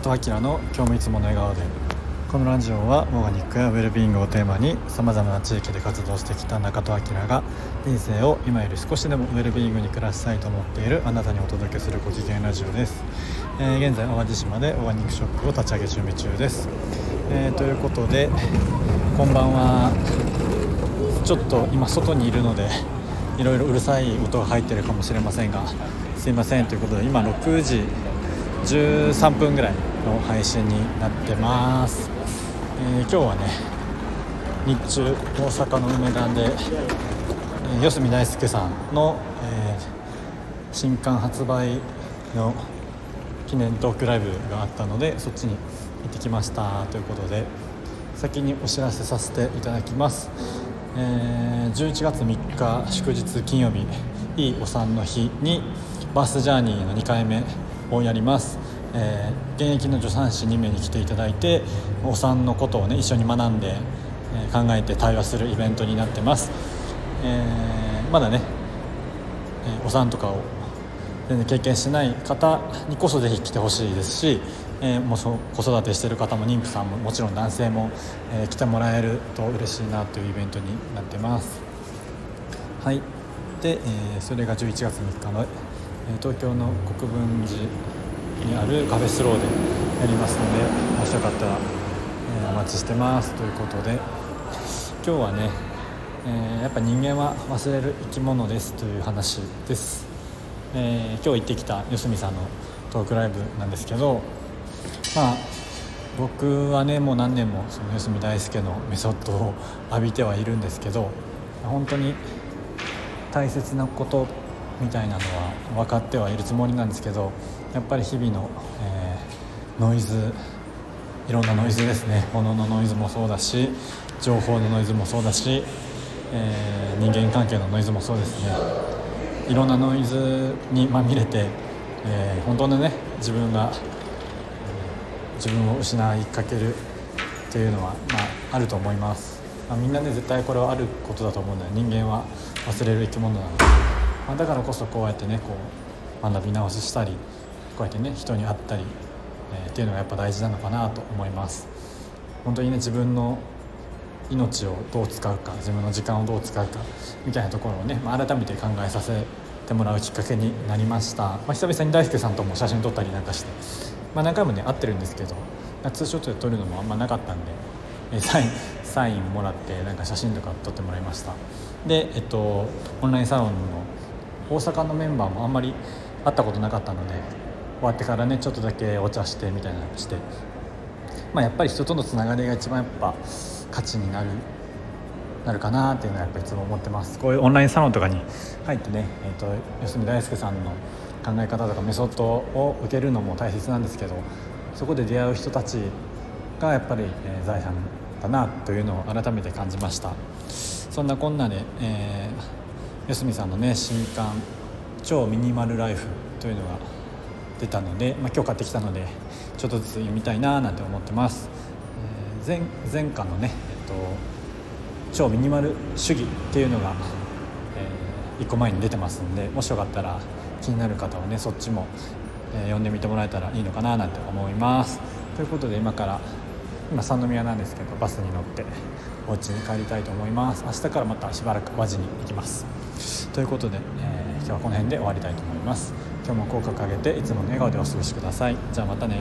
中戸明の今日もいつもの笑顔で。このラジオはオーガニックやウェルビーイングをテーマにさまざまな地域で活動してきた中戸明が人生を今より少しでもウェルビーイングに暮らしたいと思っているあなたにお届けするご機嫌ラジオです、えー、現在淡路島でオーガニックショップを立ち上げ準備中です、えー、ということでこんばんは。ちょっと今外にいるのでいろいろうるさい音が入ってるかもしれませんがすいません。ということで今6時13分ぐらいの配信になってます、えー、今日はね日中大阪の梅田で、えー、四隅大輔さんの、えー、新刊発売の記念トークライブがあったのでそっちに行ってきました。ということで先にお知らせさせていただきます、えー、11月3日祝日金曜日いいお産の日にバースジャーニーの2回目をやります、えー、現役の助産師2名に来ていただいてお産のことをね一緒に学んで、えー、考えて対話するイベントになってます、えー、まだね、えお産とかを全然経験してない方にこそぜひ来てほしいですし、えー、もうそ子育てしてる方も妊婦さんももちろん男性も、えー、来てもらえると嬉しいなというイベントになってます。はい。で、えー、それが11月3日の東京の国分寺にあるカフェスローでやりますのでもしよかったら、えお待ちしてますということで今日はね、えー、やっぱ人間は忘れる生き物ですという話です、えー、今日行ってきた四隅さんのトークライブなんですけどまあ僕はねもう何年もその四隅大輔のメソッドを浴びてはいるんですけど本当に大切なことみたいなのは分かってはいるつもりなんですけどやっぱり日々の、えー、ノイズいろんなノイズですね。物のノイズもそうだし情報のノイズもそうだし、えー、人間関係のノイズもそうですね。いろんなノイズにまみれて、えー、本当のね自分が、え自分を失いかけるっていうのは、まあ、あると思います、まあ、みんなね絶対これはあることだと思うんだよ。人間は忘れる生き物なので。まあ、だからこそこうやってねこう学び直ししたりこうやってね人に会ったり、えー、っていうのがやっぱ大事なのかなと思います。本当にね自分の命をどう使うか自分の時間をどう使うかみたいなところをね、まあ、改めて考えさせてもらうきっかけになりました、まあ、久々に大輔さんとも写真撮ったりなんかして、まあ、何回もね会ってるんですけどツーショットで撮るのもあんまなかったんで、え、サインサインもらってなんか写真とか撮ってもらいました。で、えっと、オンラインサロンの大阪のメンバーもあんまり会ったことなかったので終わってからねちょっとだけお茶してみたいなのして、まあ、やっぱり人とのつながりが一番やっぱ価値になるなるかなっていうのはやっぱいつも思ってます。こういうオンラインサロンとかに入ってね、えーと、四隅大輔さんの考え方とかメソッドを受けるのも大切なんですけどそこで出会う人たちがやっぱり、えー、財産だなというのを改めて感じました。そんなこんなで、えー四隅さんのね新刊「超ミニマルライフ」というのが出たので、まあ、今日買ってきたのでちょっとずつ読みたいななんて思ってます、えー、前前巻のね、えっと、超ミニマル主義っていうのが、えー、1個前に出てますんでもしよかったら気になる方はねそっちも、えー、読んでみてもらえたらいいのかななんて思います。ということで今から今三宮なんですけどバスに乗ってお家に帰りたいと思います。明日からまたしばらく和地に行きます。ということで、えー、今日はこの辺で終わりたいと思います。今日も口角上げていつもの笑顔でお過ごしください。じゃあまたね